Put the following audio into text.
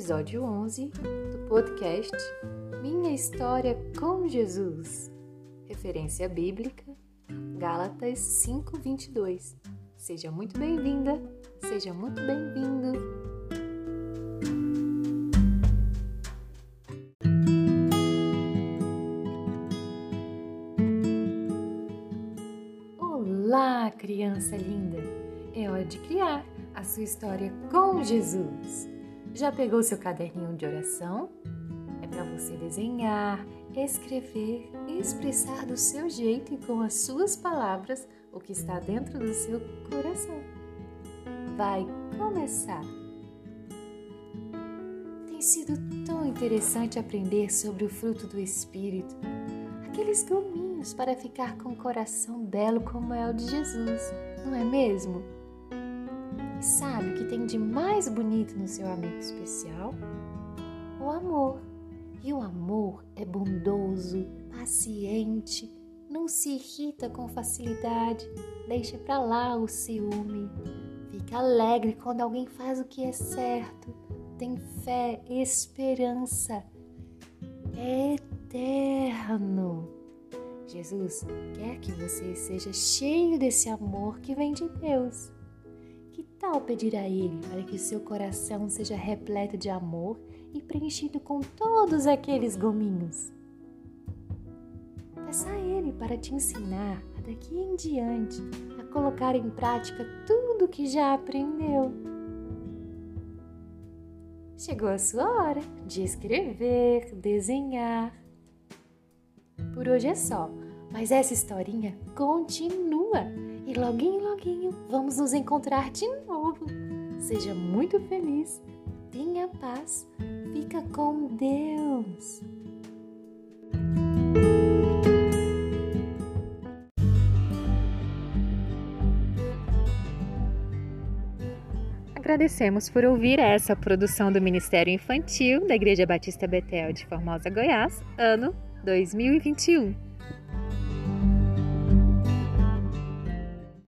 episódio 11 do podcast Minha História com Jesus. Referência bíblica, Gálatas 5:22. Seja muito bem-vinda, seja muito bem-vindo. Olá, criança linda! É hora de criar a sua história com Jesus. Já pegou seu caderninho de oração? É para você desenhar, escrever e expressar do seu jeito e com as suas palavras o que está dentro do seu coração. Vai começar! Tem sido tão interessante aprender sobre o fruto do Espírito, aqueles gominhos para ficar com o coração belo como é o de Jesus, não é mesmo? E sabe o que tem de mais bonito no seu amigo especial? O amor. E o amor é bondoso, paciente, não se irrita com facilidade, deixa para lá o ciúme, fica alegre quando alguém faz o que é certo, tem fé, esperança, é eterno. Jesus quer que você seja cheio desse amor que vem de Deus. Que tal pedir a Ele para que seu coração seja repleto de amor e preenchido com todos aqueles gominhos? Peça a Ele para te ensinar a daqui em diante a colocar em prática tudo que já aprendeu. Chegou a sua hora de escrever, desenhar. Por hoje é só, mas essa historinha continua e loguinho, loguinho vamos nos encontrar de novo. Seja muito feliz, tenha paz, fica com Deus. Agradecemos por ouvir essa produção do Ministério Infantil da Igreja Batista Betel de Formosa, Goiás, ano 2021.